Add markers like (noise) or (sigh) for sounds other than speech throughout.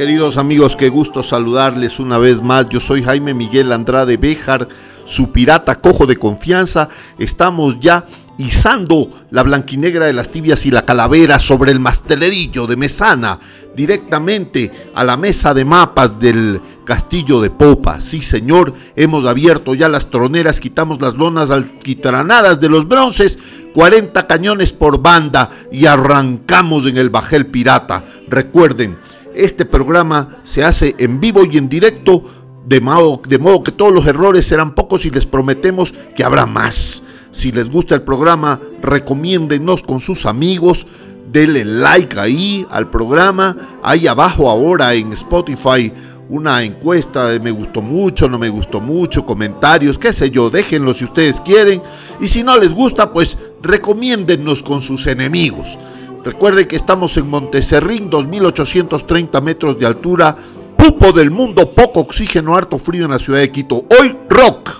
queridos amigos, qué gusto saludarles una vez más. Yo soy Jaime Miguel Andrade Béjar, su pirata cojo de confianza. Estamos ya izando la blanquinegra de las tibias y la calavera sobre el mastelerillo de Mesana, directamente a la mesa de mapas del castillo de Popa. Sí, señor, hemos abierto ya las troneras, quitamos las lonas alquitranadas de los bronces, 40 cañones por banda y arrancamos en el bajel pirata. Recuerden, este programa se hace en vivo y en directo, de modo, que todos los errores serán pocos y les prometemos que habrá más. Si les gusta el programa, recomiéndenos con sus amigos, denle like ahí al programa. Ahí abajo ahora en Spotify una encuesta de me gustó mucho, no me gustó mucho, comentarios, qué sé yo, déjenlo si ustedes quieren. Y si no les gusta, pues recomiéndennos con sus enemigos. Recuerde que estamos en Monteserrín, 2830 metros de altura, pupo del mundo, poco oxígeno, harto frío en la ciudad de Quito. Hoy rock.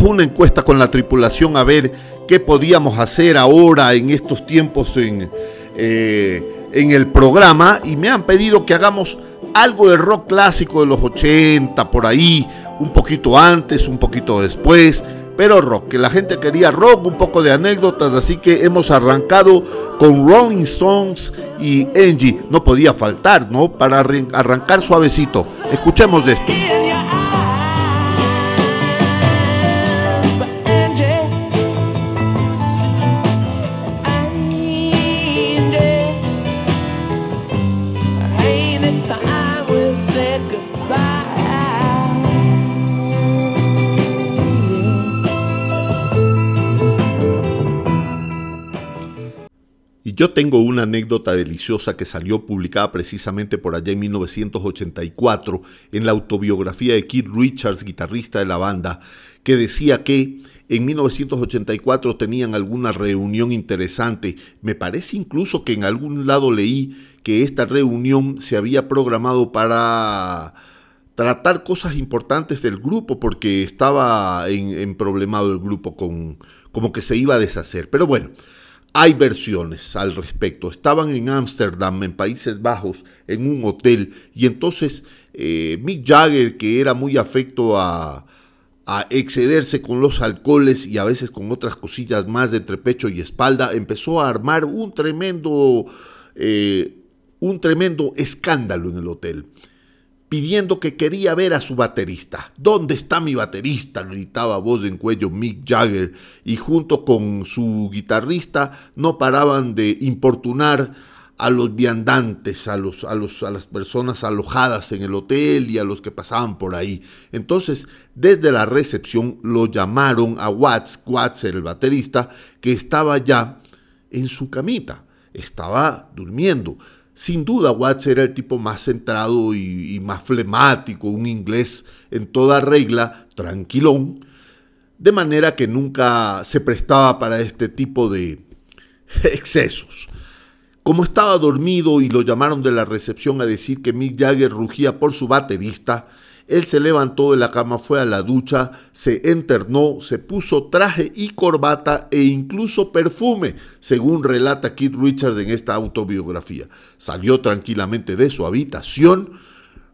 Una encuesta con la tripulación a ver qué podíamos hacer ahora en estos tiempos en, eh, en el programa y me han pedido que hagamos algo de rock clásico de los 80, por ahí, un poquito antes, un poquito después, pero rock, que la gente quería rock, un poco de anécdotas, así que hemos arrancado con Rolling Stones y Angie, no podía faltar, ¿no? Para arrancar suavecito. Escuchemos esto. Yo tengo una anécdota deliciosa que salió publicada precisamente por allá en 1984 en la autobiografía de Keith Richards, guitarrista de la banda, que decía que en 1984 tenían alguna reunión interesante. Me parece incluso que en algún lado leí que esta reunión se había programado para tratar cosas importantes del grupo porque estaba en, en problemado el grupo con como que se iba a deshacer. Pero bueno, hay versiones al respecto. Estaban en Ámsterdam, en Países Bajos, en un hotel, y entonces eh, Mick Jagger, que era muy afecto a, excederse con los alcoholes y a veces con otras cosillas más de entre pecho y espalda, empezó a armar un tremendo, eh, un tremendo escándalo en el hotel pidiendo que quería ver a su baterista. ¿Dónde está mi baterista? gritaba voz en cuello Mick Jagger y junto con su guitarrista no paraban de importunar a los viandantes, a, los, a, los, a las personas alojadas en el hotel y a los que pasaban por ahí. Entonces, desde la recepción lo llamaron a Watts, Watts el baterista, que estaba ya en su camita, estaba durmiendo. Sin duda, Watts era el tipo más centrado y, más flemático, un inglés en toda regla, tranquilón, de manera que nunca se prestaba para este tipo de (laughs) excesos. Como estaba dormido y lo llamaron de la recepción a decir que Mick Jagger rugía por su baterista, él se levantó de la cama, fue a la ducha, se enternó, se puso traje y corbata e incluso perfume, según relata Keith Richards en esta autobiografía. Salió tranquilamente de su habitación,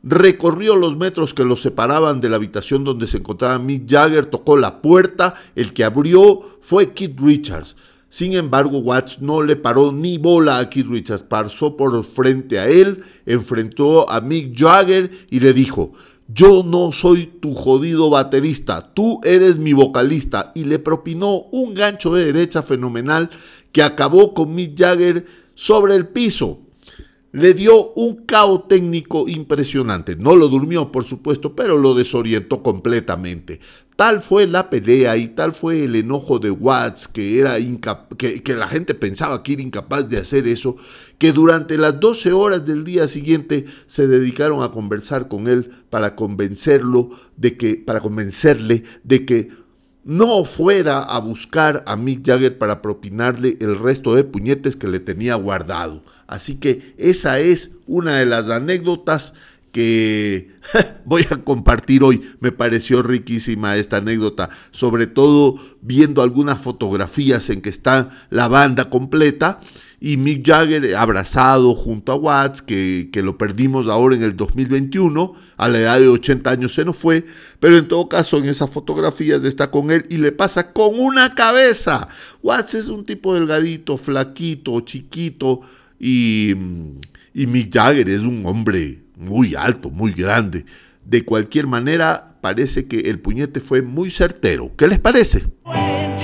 recorrió los metros que lo separaban de la habitación donde se encontraba Mick Jagger, tocó la puerta, el que abrió fue Keith Richards. Sin embargo, Watts no le paró ni bola a Keith Richards, pasó por frente a él, enfrentó a Mick Jagger y le dijo, yo no soy tu jodido baterista, tú eres mi vocalista. Y le propinó un gancho de derecha fenomenal que acabó con Mick Jagger sobre el piso. Le dio un caos técnico impresionante. No lo durmió, por supuesto, pero lo desorientó completamente. Tal fue la pelea y tal fue el enojo de Watts, que, era que, la gente pensaba que era incapaz de hacer eso, que durante las 12 horas del día siguiente se dedicaron a conversar con él para convencerlo de que, para convencerle de que no fuera a buscar a Mick Jagger para propinarle el resto de puñetes que le tenía guardado. Así que esa es una de las anécdotas que (laughs) voy a compartir hoy. Me pareció riquísima esta anécdota, sobre todo viendo algunas fotografías en que está la banda completa y Mick Jagger abrazado junto a Watts, que, que, lo perdimos ahora en el 2021, a la edad de 80 años se nos fue, pero en todo caso en esas fotografías está con él y le pasa con una cabeza. Watts es un tipo delgadito, flaquito, chiquito y, y Mick Jagger es un hombre muy alto, muy grande. De cualquier manera, parece que el puñete fue muy certero. ¿Qué les parece? Bueno,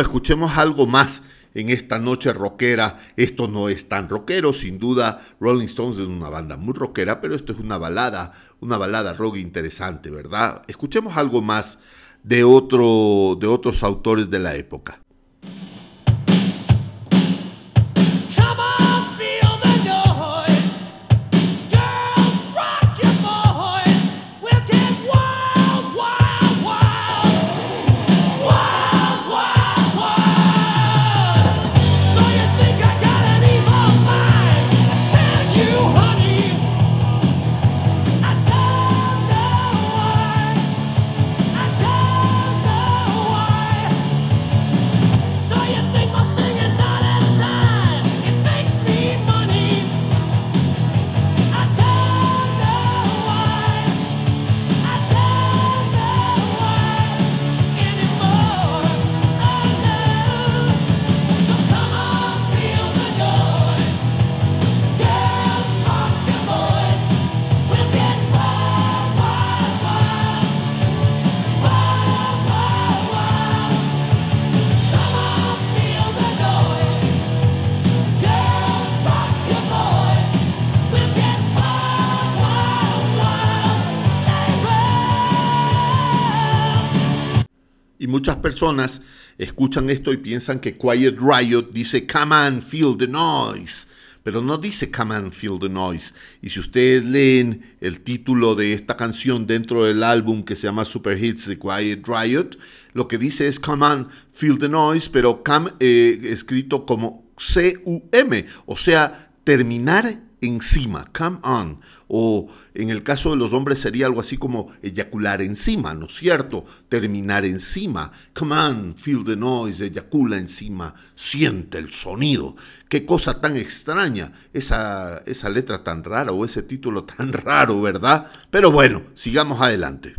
escuchemos algo más en esta noche rockera. Esto no es tan rockero, sin duda. Rolling Stones es una banda muy rockera, pero esto es una balada, una balada rock interesante, ¿verdad? Escuchemos algo más de, otro, de otros autores de la época. Escuchan esto y piensan que Quiet Riot dice Come on, feel the noise. Pero no dice Come on, feel the noise. Y si ustedes leen el título de esta canción dentro del álbum que se llama Super Hits de Quiet Riot, lo que dice es Come on, feel the noise, pero come eh, escrito como C-U-M, o sea, terminar encima, come on. O en el caso de los hombres sería algo así como eyacular encima, ¿no es cierto? Terminar encima. Come on, feel the noise, eyacula encima, siente el sonido. Qué cosa tan extraña, esa, esa letra tan rara o ese título tan (laughs) raro, ¿verdad? Pero bueno, sigamos adelante.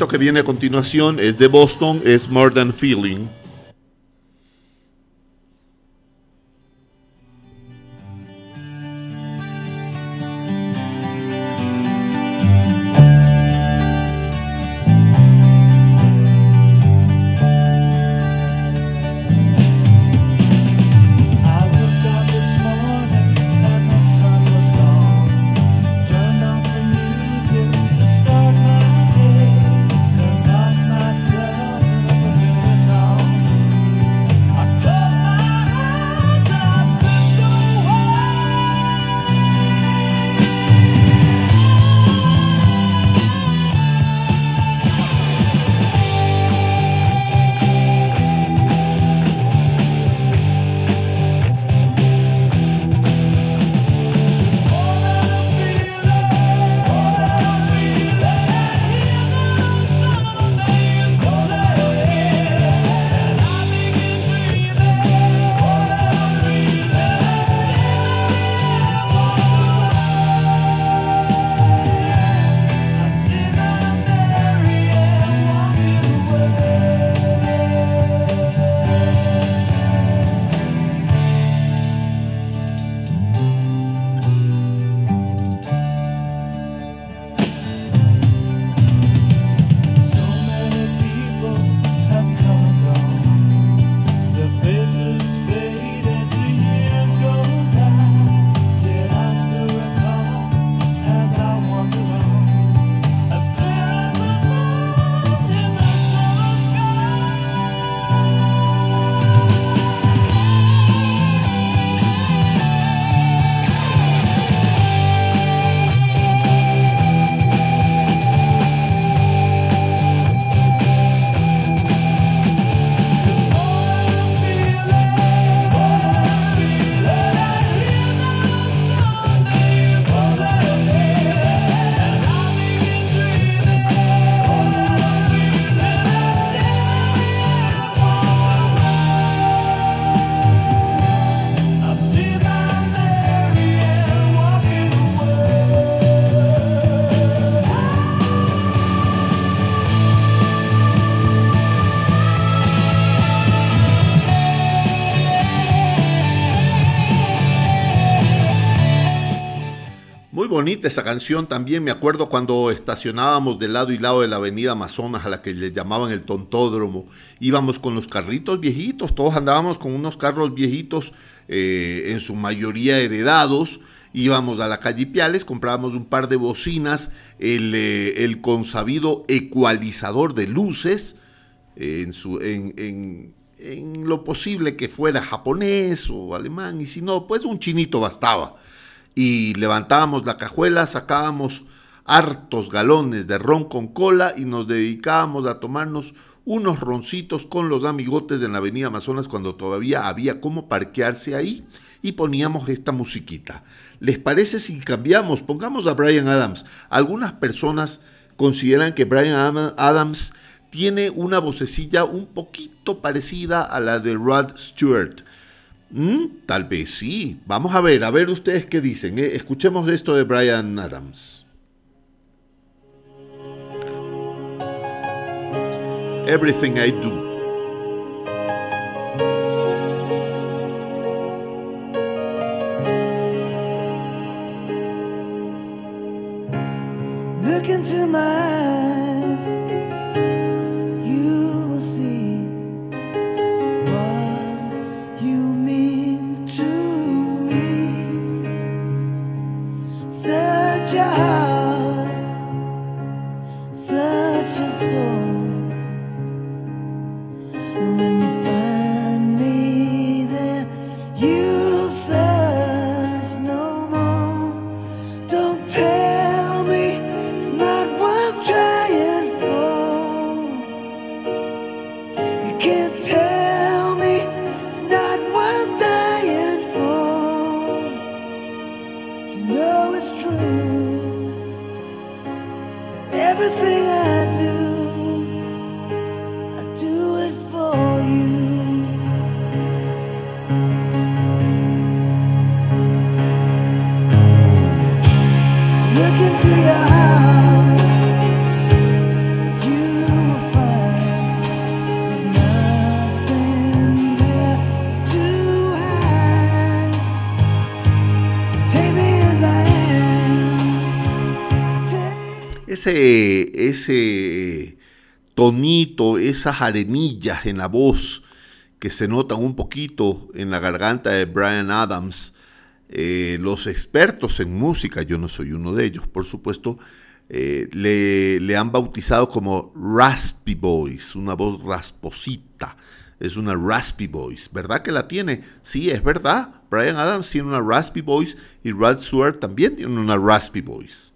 Y esto que viene a continuación es de Boston, es More Than Feeling. Esa canción también. Me acuerdo cuando estacionábamos de lado y lado de la avenida Amazonas, a la que le llamaban el tontódromo. Íbamos con los carritos viejitos, todos andábamos con unos carros viejitos, eh, en su mayoría heredados. Íbamos a la calle Piales, comprábamos un par de bocinas, el, eh, el consabido ecualizador de luces, en, su, en, en lo posible que fuera japonés o alemán, y si no, pues un chinito bastaba y levantábamos la cajuela, sacábamos hartos galones de ron con cola y nos dedicábamos a tomarnos unos roncitos con los amigotes en la avenida Amazonas cuando todavía había cómo parquearse ahí y poníamos esta musiquita. ¿Les parece si cambiamos? Pongamos a Brian Adams. Algunas personas consideran que Brian Adams tiene una vocecilla un poquito parecida a la de Rod Stewart. Mm, tal vez sí. Vamos a ver, a ver ustedes qué dicen. ¿eh? Escuchemos esto de Brian Adams. Everything I Do. Look into my ese, tonito, esas arenillas en la voz que se notan un poquito en la garganta de Brian Adams, eh, los expertos en música, yo no soy uno de ellos, por supuesto, eh, le, le, han bautizado como raspy voice, una voz rasposita. Es una raspy voice, ¿verdad que la tiene? Sí, es verdad. Brian Adams tiene una raspy voice y Rod Stewart también tiene una raspy voice.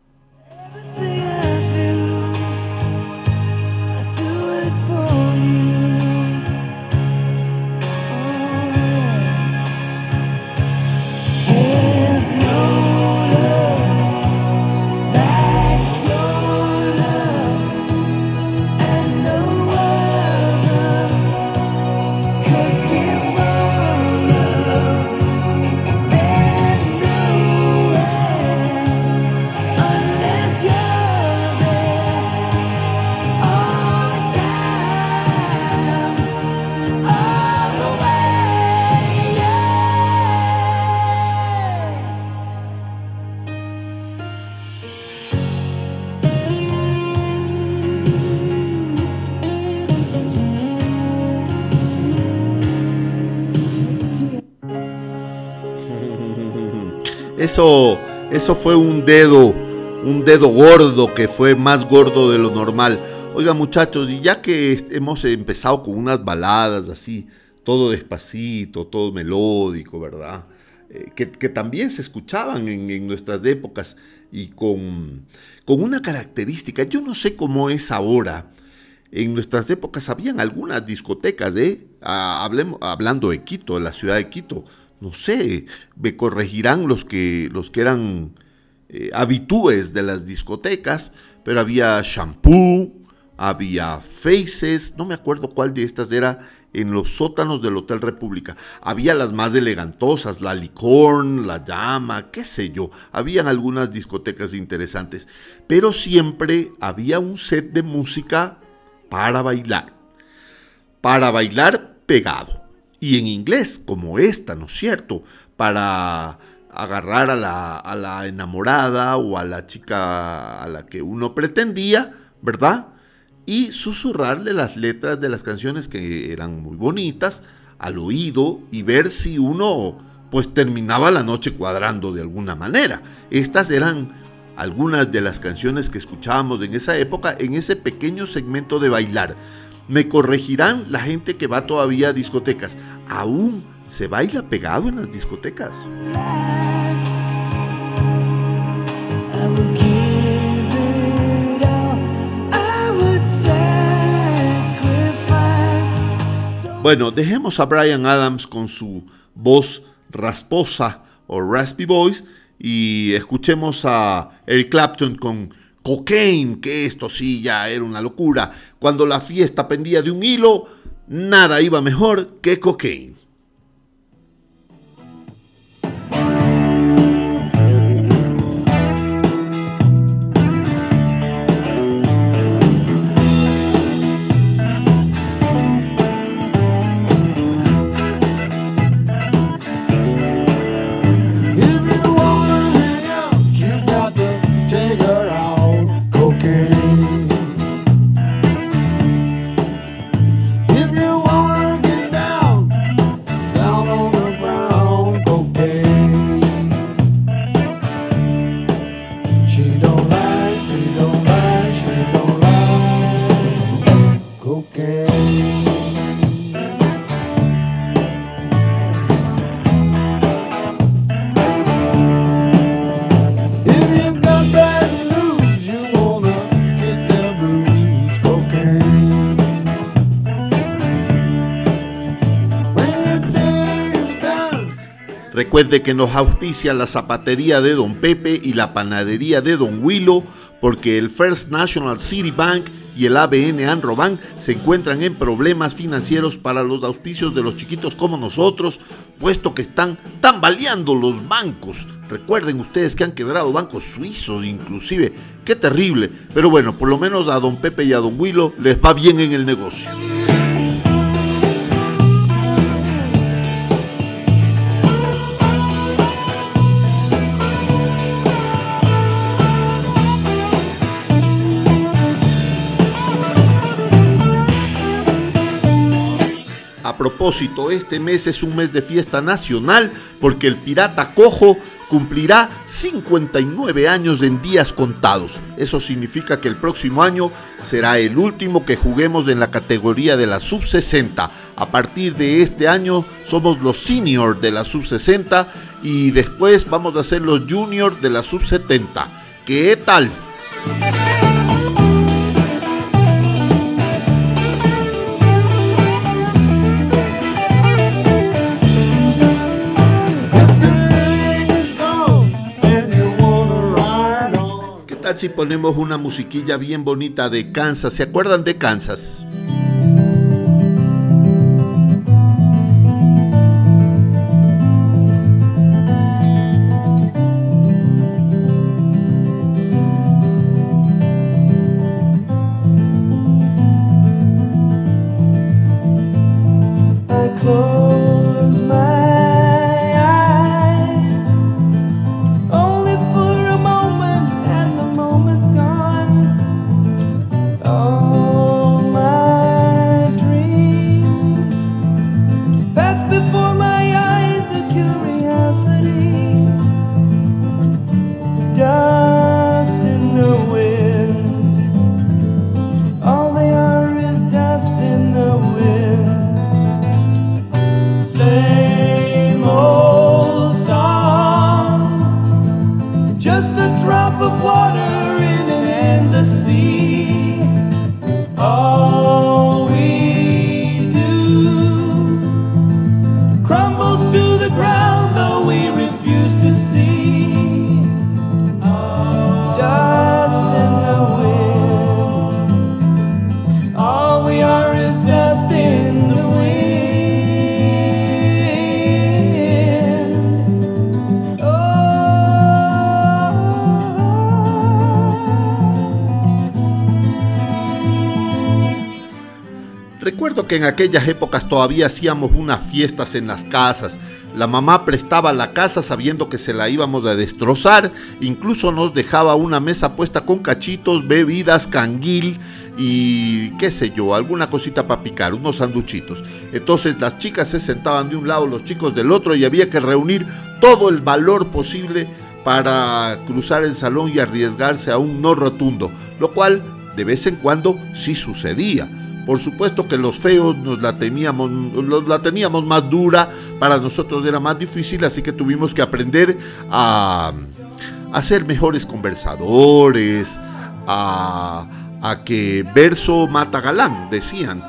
Eso, eso fue un dedo, un dedo gordo que fue más gordo de lo normal. Oiga muchachos, y ya que hemos empezado con unas baladas así, todo despacito, todo melódico, ¿verdad? Eh, que, también se escuchaban en, nuestras épocas y con, con, una característica, yo no sé cómo es ahora, en nuestras épocas habían algunas discotecas, ¿eh? Ah, hablemos, hablando de Quito, la ciudad de Quito, no sé, me corregirán los que, los que eran eh, habitúes de las discotecas, pero había shampoo, había faces, no me acuerdo cuál de estas era en los sótanos del Hotel República. Había las más elegantosas, la Licorn, la Llama, qué sé yo. Habían algunas discotecas interesantes, pero siempre había un set de música para bailar. Para bailar pegado y en inglés, como esta, ¿no es cierto? Para agarrar a la, a la enamorada o a la chica a la que uno pretendía, ¿verdad? Y susurrarle las letras de las canciones que eran muy bonitas al oído y ver si uno pues terminaba la noche cuadrando de alguna manera. Estas eran algunas de las canciones que escuchábamos en esa época en ese pequeño segmento de bailar. Me corregirán la gente que va todavía a discotecas. Aún se baila pegado en las discotecas. Bueno, dejemos a Brian Adams con su voz rasposa o raspy voice y escuchemos a Eric Clapton con Cocaine, que esto sí ya era una locura. Cuando la fiesta pendía de un hilo, nada iba mejor que Cocaine. Recuerde que nos auspicia la zapatería de Don Pepe y la panadería de Don Willow, porque el First National City Bank y el ABN Anrobank se encuentran en problemas financieros para los auspicios de los chiquitos como nosotros, puesto que están tambaleando los bancos. Recuerden ustedes que han quebrado bancos suizos inclusive. Qué terrible. Pero bueno, por lo menos a don Pepe y a don Willow les va bien en el negocio. Propósito, este mes es un mes de fiesta nacional porque el pirata cojo cumplirá 59 años en días contados. Eso significa que el próximo año será el último que juguemos en la categoría de la sub 60. A partir de este año somos los senior de la sub 60 y después vamos a ser los junior de la sub 70. ¿Qué tal? Si ponemos una musiquilla bien bonita de Kansas? ¿Se acuerdan de Kansas? Que en aquellas épocas todavía hacíamos unas fiestas en las casas. La mamá prestaba la casa sabiendo que se la íbamos a destrozar. Incluso nos dejaba una mesa puesta con cachitos, bebidas, canguil y qué sé yo, alguna cosita para picar, unos sanduchitos. Entonces las chicas se sentaban de un lado, los chicos del otro y había que reunir todo el valor posible para cruzar el salón y arriesgarse a un no rotundo, lo cual de vez en cuando sí sucedía. Por supuesto que los feos nos la teníamos, la teníamos más dura, para nosotros era más difícil, así que tuvimos que aprender a, a ser mejores conversadores, a, que verso mata galán, decían.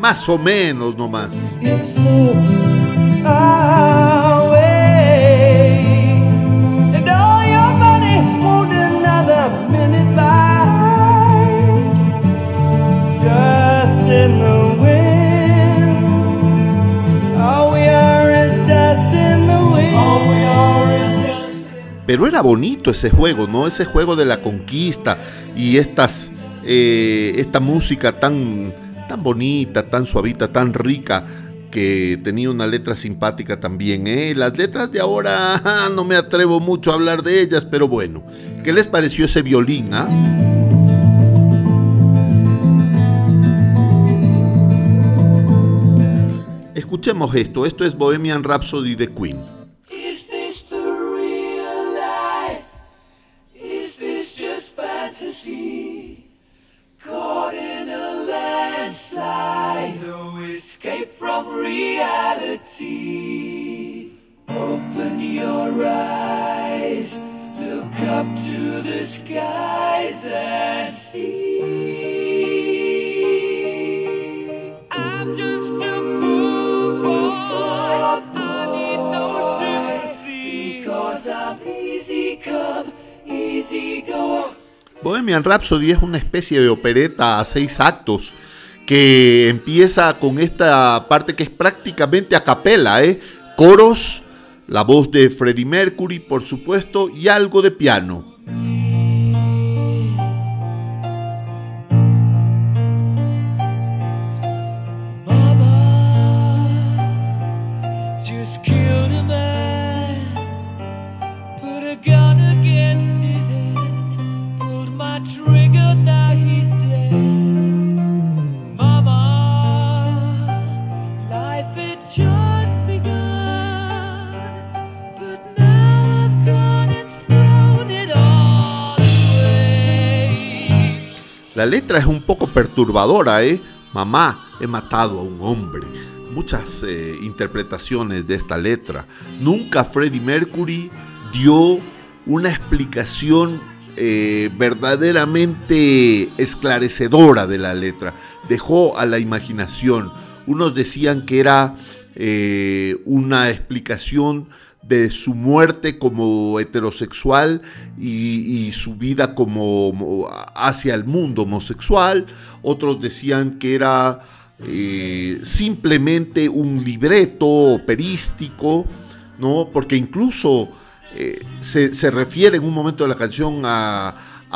más o menos nomás. Pero era bonito ese juego, ¿no? Ese juego de la conquista y estas, eh, esta música tan, tan bonita, tan suavita, tan rica, que tenía una letra simpática también. ¿eh? Las letras de ahora (laughs) no me atrevo mucho a hablar de ellas, pero bueno, ¿qué les pareció ese violín? Ah? Escuchemos esto, esto es Bohemian Rhapsody de Queen. Reality. Open your eyes, look up to the skies and see. I'm just a no because I'm easy come, easy go. Bohemian Rhapsody es una especie de opereta a seis actos que empieza con esta parte que es prácticamente a capela, ¿eh? coros, la voz de Freddie Mercury, por supuesto, y algo de piano. Es un poco perturbadora, ¿eh? Mamá, he matado a un hombre. Muchas eh, interpretaciones de esta letra. Nunca Freddie Mercury dio una explicación eh, verdaderamente esclarecedora de la letra. Dejó a la imaginación. Unos decían que era eh, una explicación de su muerte como heterosexual y, su vida como hacia el mundo homosexual. Otros decían que era eh, simplemente un libreto operístico, ¿no? Porque incluso eh, se, refiere en un momento de la canción a,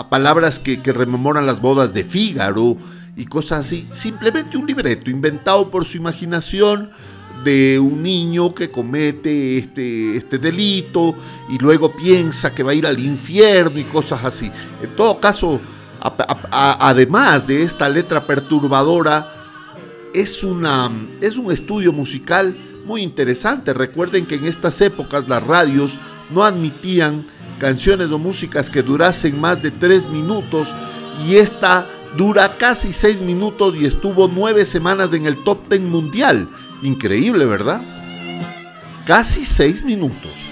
palabras que, que rememoran las bodas de Fígaro y cosas así. Simplemente un libreto inventado por su imaginación de un niño que comete este, este delito y luego piensa que va a ir al infierno y cosas así. En todo caso, además de esta letra perturbadora, es, una, es un estudio musical muy interesante. Recuerden que en estas épocas las radios no admitían canciones o músicas que durasen más de tres minutos y esta dura casi seis minutos y estuvo nueve semanas en el top ten mundial. Increíble, ¿verdad? Casi seis minutos.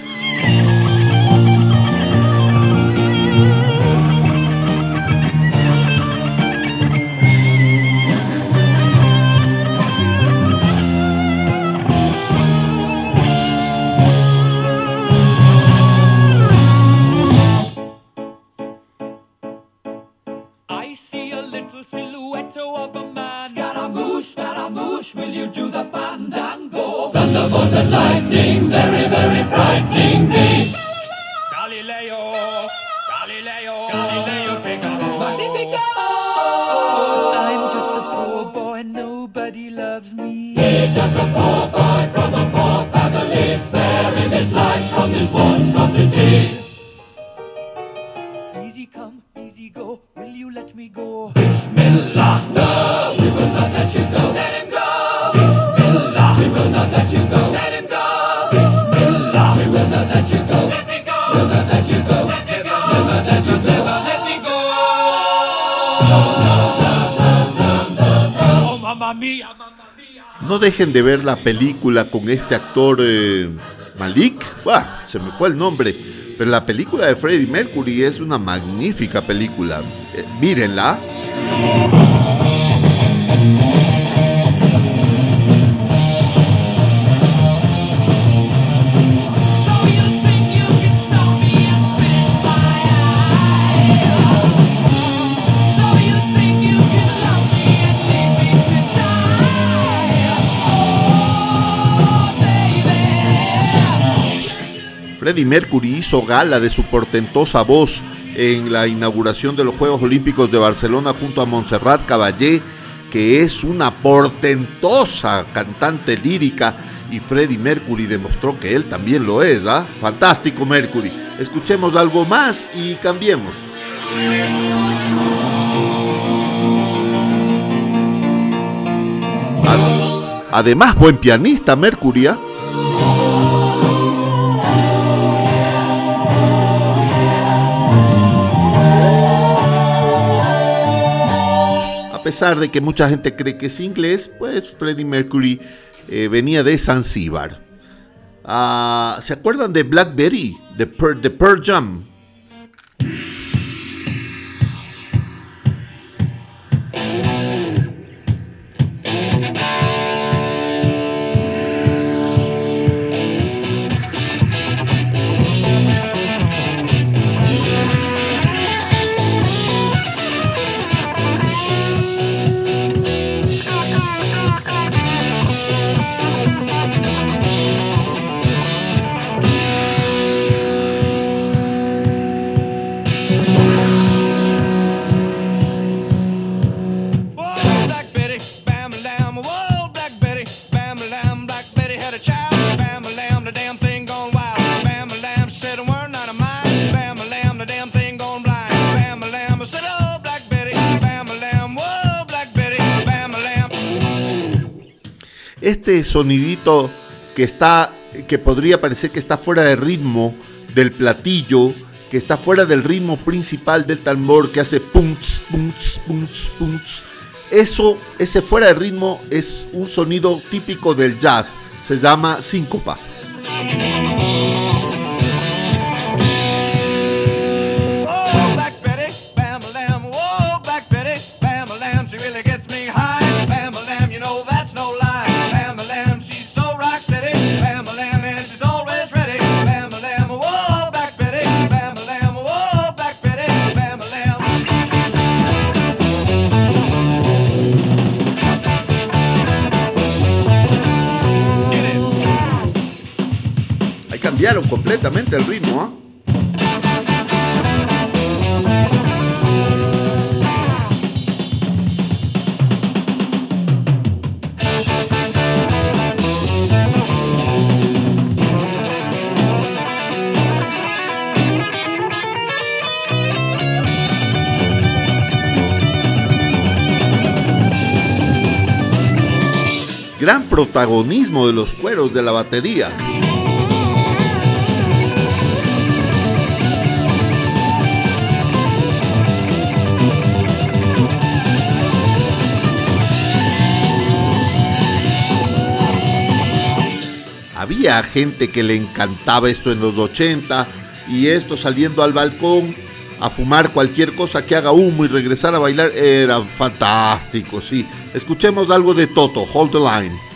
Dejen de ver la película con este actor eh, Malik. se me fue el nombre. Pero la película de Freddie Mercury es una magnífica película. Eh, mírenla. Freddie Mercury hizo gala de su portentosa voz en la inauguración de los Juegos Olímpicos de Barcelona junto a Montserrat Caballé, que es una portentosa cantante lírica y Freddie Mercury demostró que él también lo es, ¿ah? Fantástico Mercury. Escuchemos algo más y cambiemos. Además, buen pianista Mercury. ¿ah? Pesar de que mucha gente cree que es inglés, pues Freddie Mercury eh, venía de Zanzíbar. Ah, ¿Se acuerdan de Blackberry? De, de Pearl Jam. Este sonidito que está, que podría parecer que está fuera de ritmo del platillo, que está fuera del ritmo principal del tambor que hace punts, punts, punts, punts. Eso, ese fuera de ritmo es un sonido típico del jazz, se llama síncopa. Completamente el ritmo. ¿ah? Gran protagonismo de los cueros de la batería. Había gente que le encantaba esto en los 80 y esto saliendo al balcón a fumar cualquier cosa que haga humo y regresar a bailar era fantástico, sí. Escuchemos algo de Toto, Hold the Line.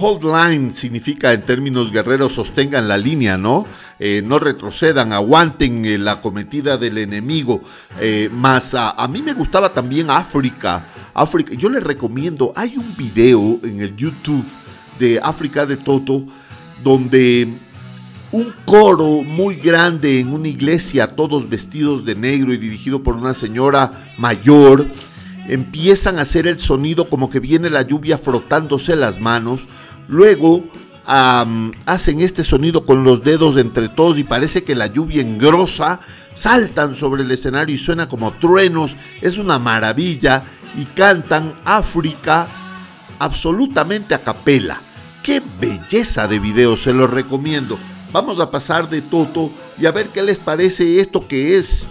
Hold line significa en términos guerreros sostengan la línea, ¿no? Eh, no retrocedan, aguanten eh, la cometida del enemigo. Eh, más a, mí me gustaba también África. África. Yo les recomiendo, hay un video en el YouTube de África de Toto donde un coro muy grande en una iglesia, todos vestidos de negro y dirigido por una señora mayor, empiezan a hacer el sonido como que viene la lluvia frotándose las manos, luego hacen este sonido con los dedos entre todos y parece que la lluvia engrosa, saltan sobre el escenario y suena como truenos, es una maravilla. Y cantan África absolutamente a capela. Qué belleza de video, se lo recomiendo. Vamos a pasar de Toto y a ver qué les parece esto que es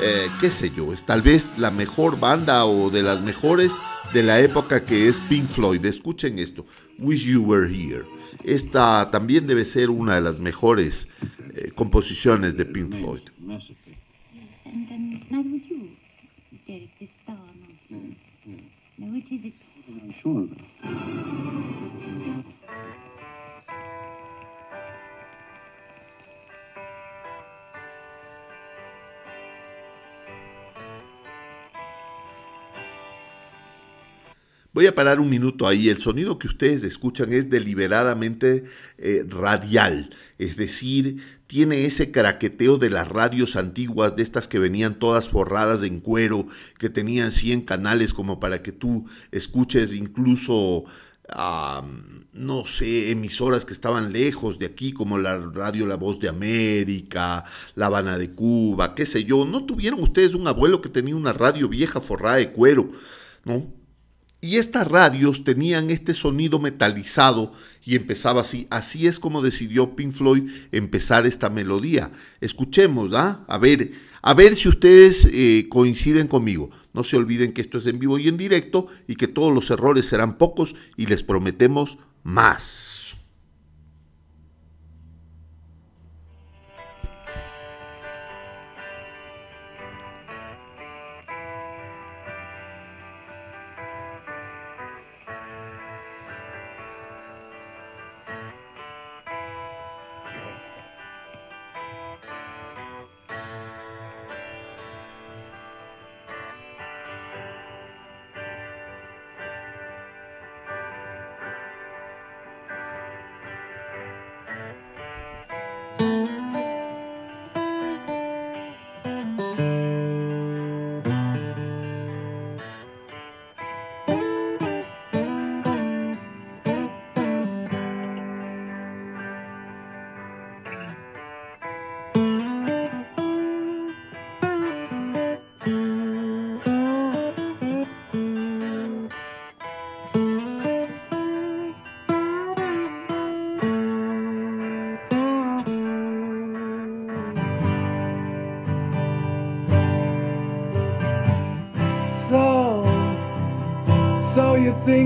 eh, qué sé yo, es tal vez la mejor banda o de las mejores de la época que es Pink Floyd. Escuchen esto, Wish You Were Here. Esta también debe ser una de las mejores eh, composiciones de Pink Floyd. Voy a parar un minuto ahí. El sonido que ustedes escuchan es deliberadamente eh, radial, es decir, tiene ese craqueteo de las radios antiguas, de estas que venían todas forradas en cuero, que tenían 100 canales como para que tú escuches incluso, no sé, emisoras que estaban lejos de aquí, como la radio La Voz de América, La Habana de Cuba, qué sé yo. ¿No tuvieron ustedes un abuelo que tenía una radio vieja forrada de cuero? ¿No? Y estas radios tenían este sonido metalizado y empezaba así. Así es como decidió Pink Floyd empezar esta melodía. Escuchemos, ¿ah? A ver, a ver si ustedes eh, coinciden conmigo. No se olviden que esto es en vivo y en directo y que todos los errores serán pocos y les prometemos más.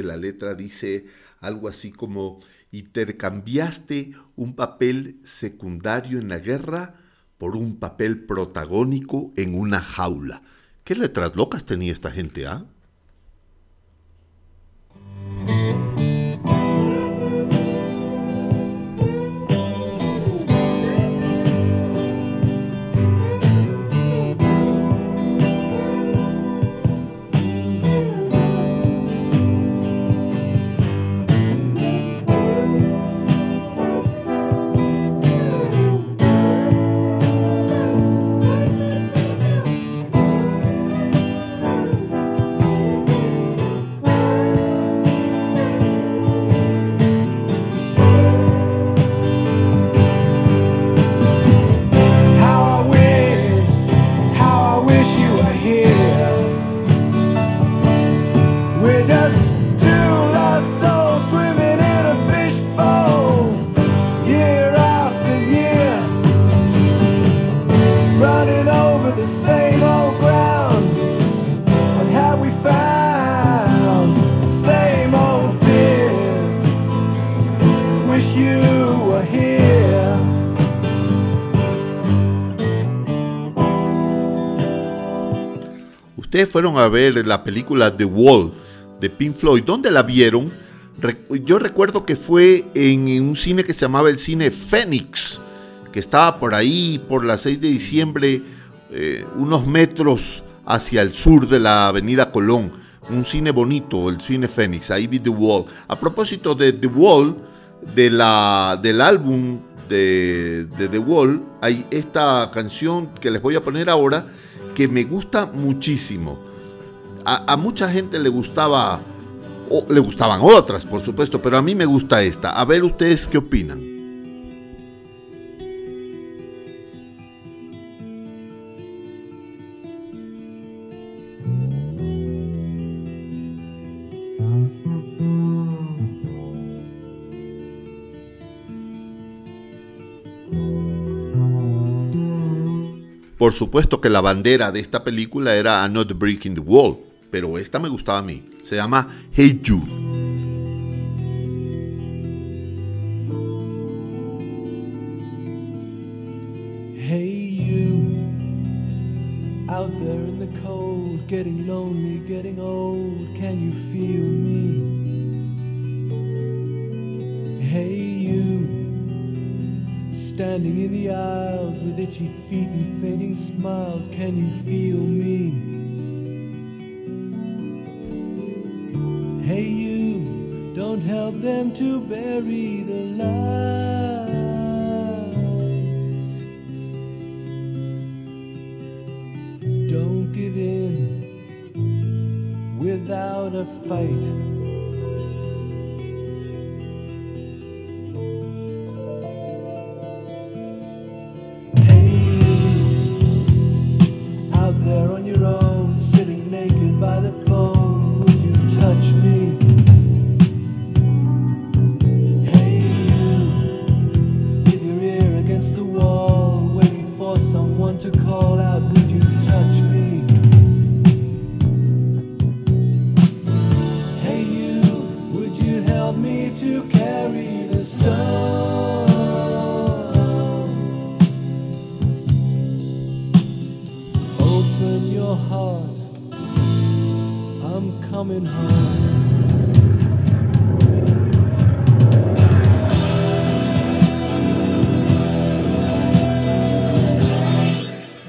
La letra, dice algo así como, intercambiaste un papel secundario en la guerra por un papel protagónico en una jaula. ¿Qué letras locas tenía esta gente, ah? Ustedes fueron a ver la película The Wall de Pink Floyd. ¿Dónde la vieron? Yo recuerdo que fue en un cine que se llamaba el cine Phoenix, que estaba por ahí, por la 6 de diciembre, eh, unos metros hacia el sur de la avenida Colón. Un cine bonito, el cine Phoenix, ahí vi The Wall. A propósito de The Wall, de la, del álbum de The Wall, hay esta canción que les voy a poner ahora que me gusta muchísimo. A, mucha gente le gustaba, o, le gustaban otras, por supuesto, pero a mí me gusta esta. A ver ustedes qué opinan. Por supuesto que la bandera de esta película era I'm Not Breaking the Wall, pero esta me gustaba a mí. Se llama Hey Jude. Hey, you out there in the cold, getting lonely, getting old. Can you feel me? Standing in the aisles with itchy feet and fading smiles. Can you feel me? Hey, you don't help them to bury the light. Don't give in without a fight.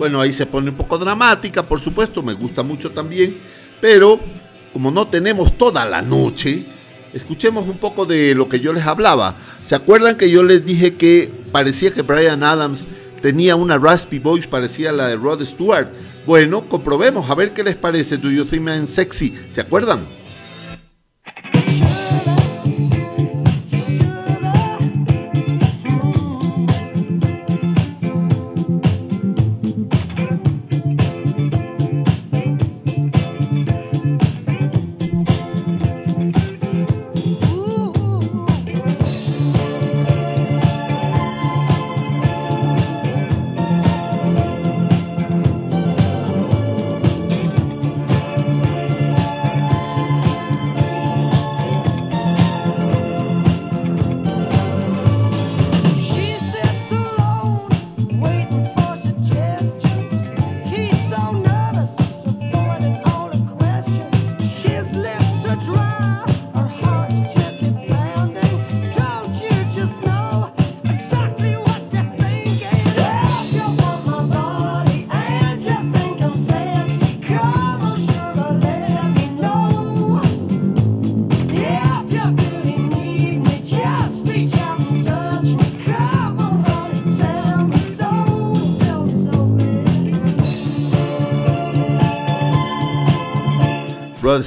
Bueno, ahí se pone un poco dramática, por supuesto, me gusta mucho también, pero como no tenemos toda la noche, escuchemos un poco de lo que yo les hablaba. ¿Se acuerdan que yo les dije que parecía que Brian Adams tenía una raspy voice parecida a la de Rod Stewart? Bueno, comprobemos, a ver qué les parece Do You Think I'm Sexy. ¿Se acuerdan?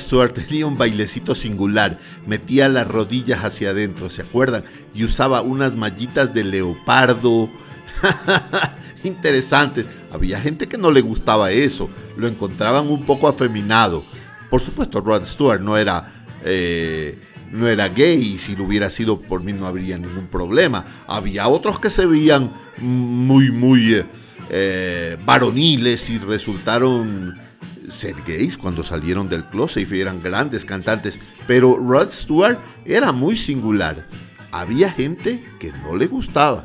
Stewart (laughs) tenía un bailecito singular, metía las rodillas hacia adentro, ¿se acuerdan? Y usaba unas mallitas de leopardo. (laughs) Interesantes. Había gente que no le gustaba eso, lo encontraban un poco afeminado. Por supuesto, Rod Stewart no era, eh, no era gay y si lo hubiera sido por mí no habría ningún problema. Había otros que se veían muy, muy... eh, eh, varoniles y resultaron ser gays cuando salieron del closet y eran grandes cantantes. Pero Rod Stewart era muy singular. Había gente que no le gustaba.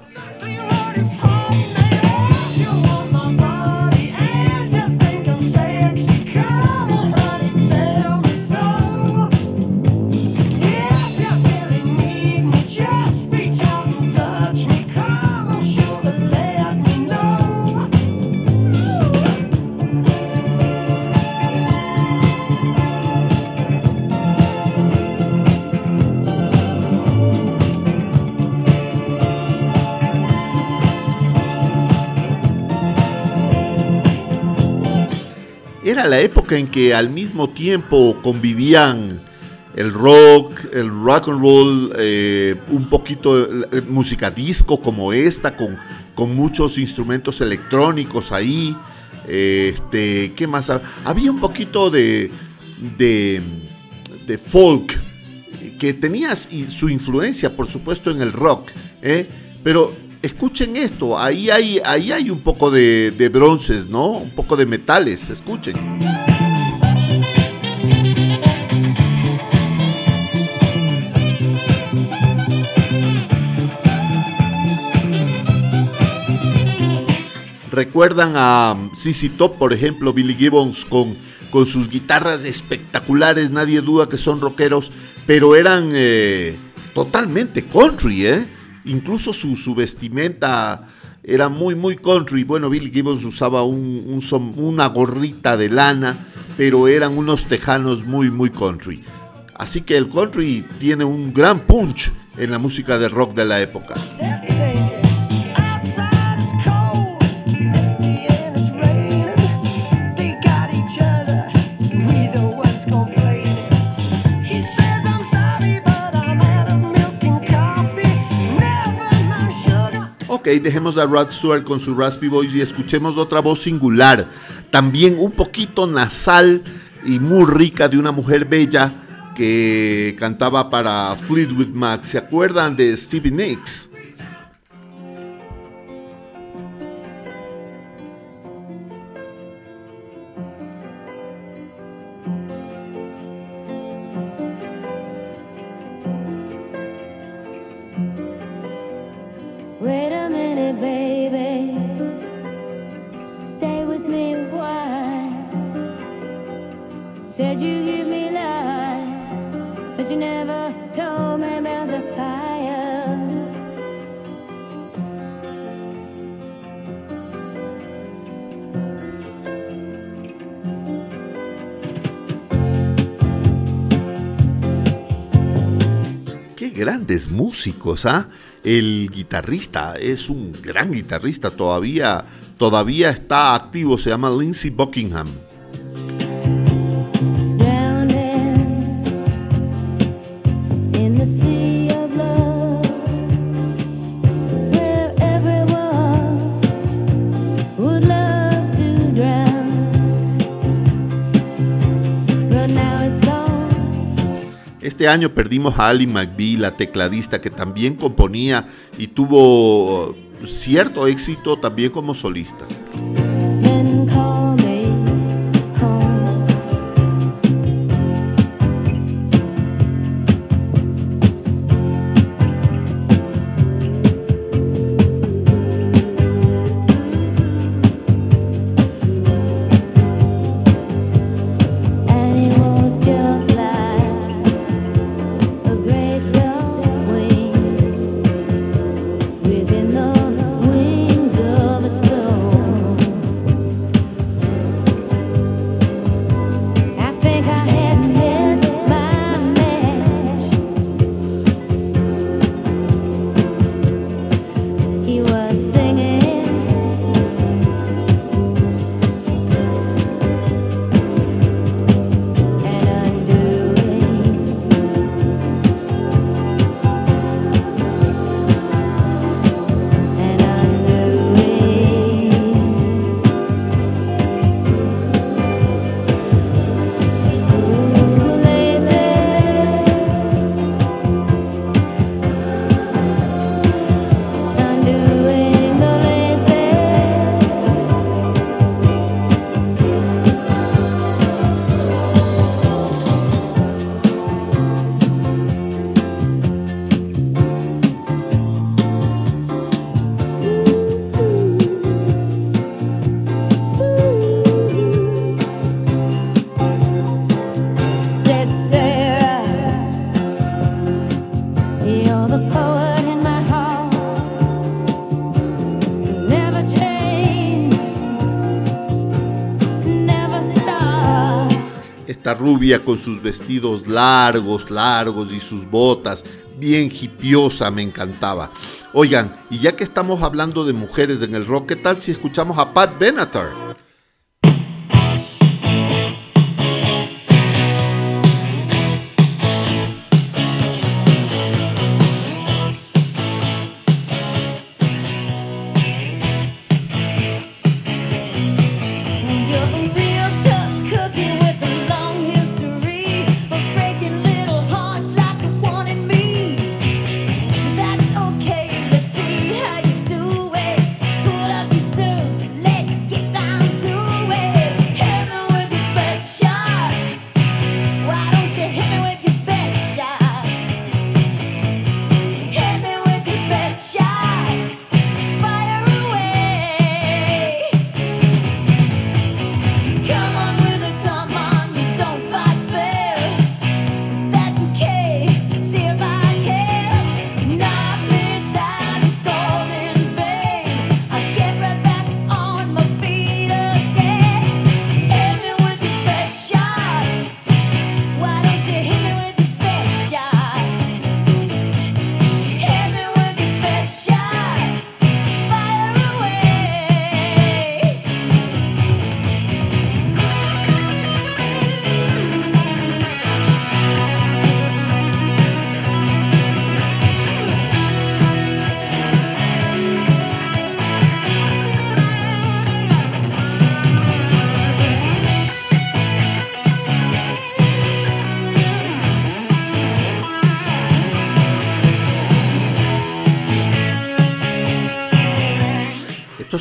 La época en que al mismo tiempo convivían el rock, el rock and roll, eh, un poquito de música disco como esta, con, con muchos instrumentos electrónicos ahí. Este, ¿qué más? Había un poquito de, de, folk que tenía su influencia, por supuesto, en el rock, ¿eh? pero escuchen esto, ahí hay, ahí hay un poco de, bronces, ¿no? Un poco de metales, escuchen. Recuerdan a CC Top, por ejemplo, Billy Gibbons con, con sus guitarras espectaculares, nadie duda que son rockeros, pero eran eh, totalmente country, ¿eh? Incluso su, vestimenta era muy, muy country. Bueno, Billy Gibbons usaba un, una gorrita de lana, pero eran unos tejanos muy, muy country. Así que el country tiene un gran punch en la música de rock de la época. Ok, dejemos a Rod Stewart con su raspy voice y escuchemos otra voz singular, también un poquito nasal y muy rica de una mujer bella que cantaba para Fleetwood Mac. ¿Se acuerdan de Stevie Nicks? Said you give me life, but you never told me about the fire. Qué grandes músicos, ¿ah? El guitarrista es un gran guitarrista, todavía, todavía está activo, se llama Lindsey Buckingham. Este año perdimos a Ali McBee, la tecladista que también componía y tuvo cierto éxito también como solista. Rubia con sus vestidos largos, largos y sus botas, bien hipiosa, me encantaba. Oigan, y ya que estamos hablando de mujeres en el rock, ¿qué tal si escuchamos a Pat Benatar?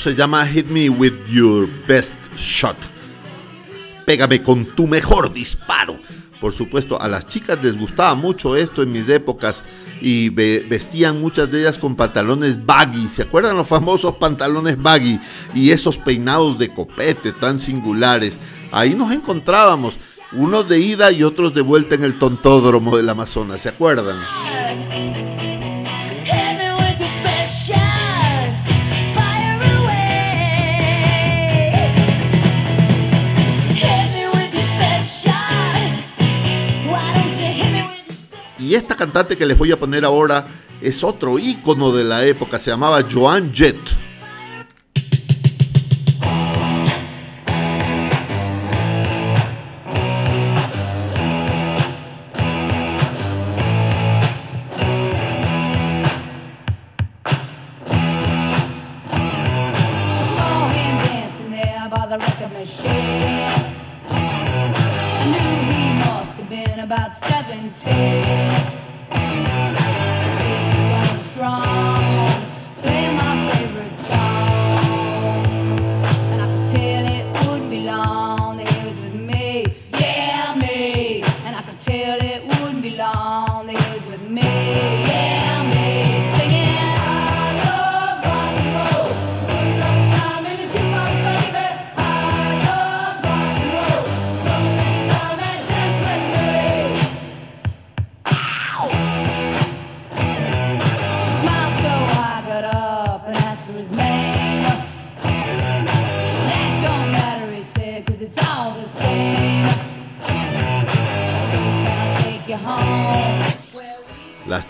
Se llama Hit Me With Your Best Shot. Pégame con tu mejor disparo. Por supuesto, a las chicas les gustaba mucho esto en mis épocas y ve- vestían muchas de ellas con pantalones baggy. ¿Se acuerdan los famosos pantalones baggy y esos peinados de copete tan singulares? Ahí nos encontrábamos, unos de ida y otros de vuelta en el tontódromo del Amazonas. ¿Se acuerdan? Y esta cantante que les voy a poner ahora es otro ícono de la época, se llamaba Joan Jett.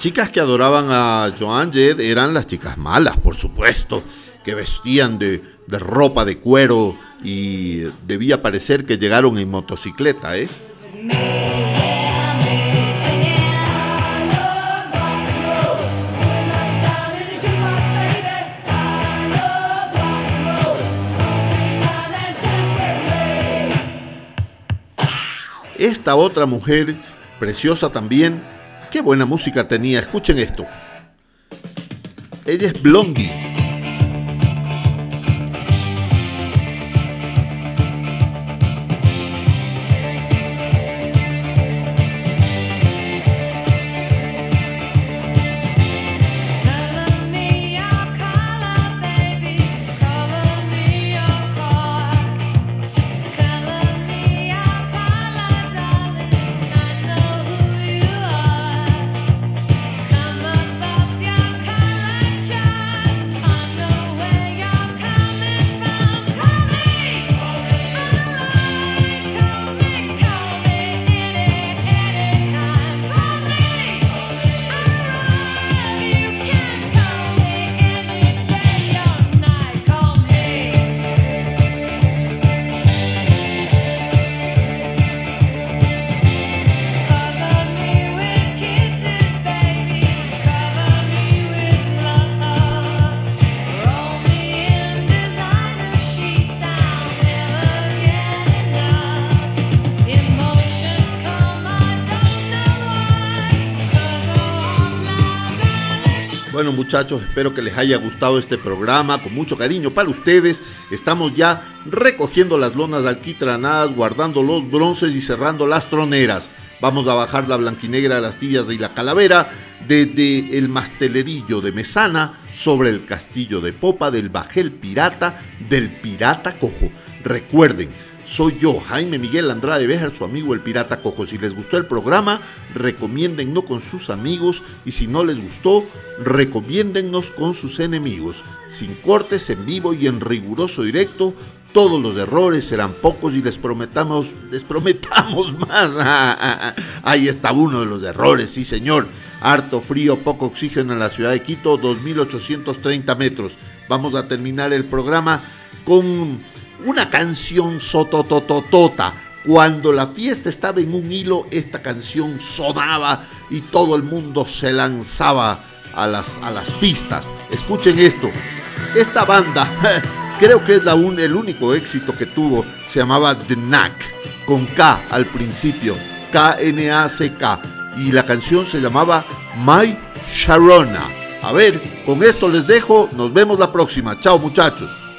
Chicas que adoraban a Joan Jett eran las chicas malas, por supuesto, que vestían de, de ropa de cuero y debía parecer que llegaron en motocicleta, ¿eh? Esta otra mujer, preciosa también, qué buena música tenía, escuchen esto. Ella es Blondie. Espero que les haya gustado este programa, con mucho cariño para ustedes. Estamos ya recogiendo las lonas alquitranadas, guardando los bronces y cerrando las troneras. Vamos a bajar la blanquinegra las tibias y la calavera desde el mastelerillo de Mesana sobre el castillo de Popa del Bajel Pirata del Pirata Cojo. Recuerden, soy yo, Jaime Miguel Andrade Béjar, su amigo el Pirata Cojo. Si les gustó el programa, recomiéndenlo con sus amigos y si no les gustó, recomiéndennos con sus enemigos. Sin cortes, en vivo y en riguroso directo, todos los errores serán pocos y les prometamos, les prometamos (laughs) más. Ahí está uno de los errores, sí señor. Harto frío, poco oxígeno en la ciudad de Quito, 2.830 metros. Vamos a terminar el programa con una canción sotototota. Cuando la fiesta estaba en un hilo, esta canción sonaba y todo el mundo se lanzaba a las, a las pistas. Escuchen esto. Esta banda, (laughs) creo que es la un- el único éxito que tuvo, se llamaba The Knack, con K al principio, K-N-A-C-K. Y la canción se llamaba My Sharona. A ver, con esto les dejo, nos vemos la próxima. Chao muchachos.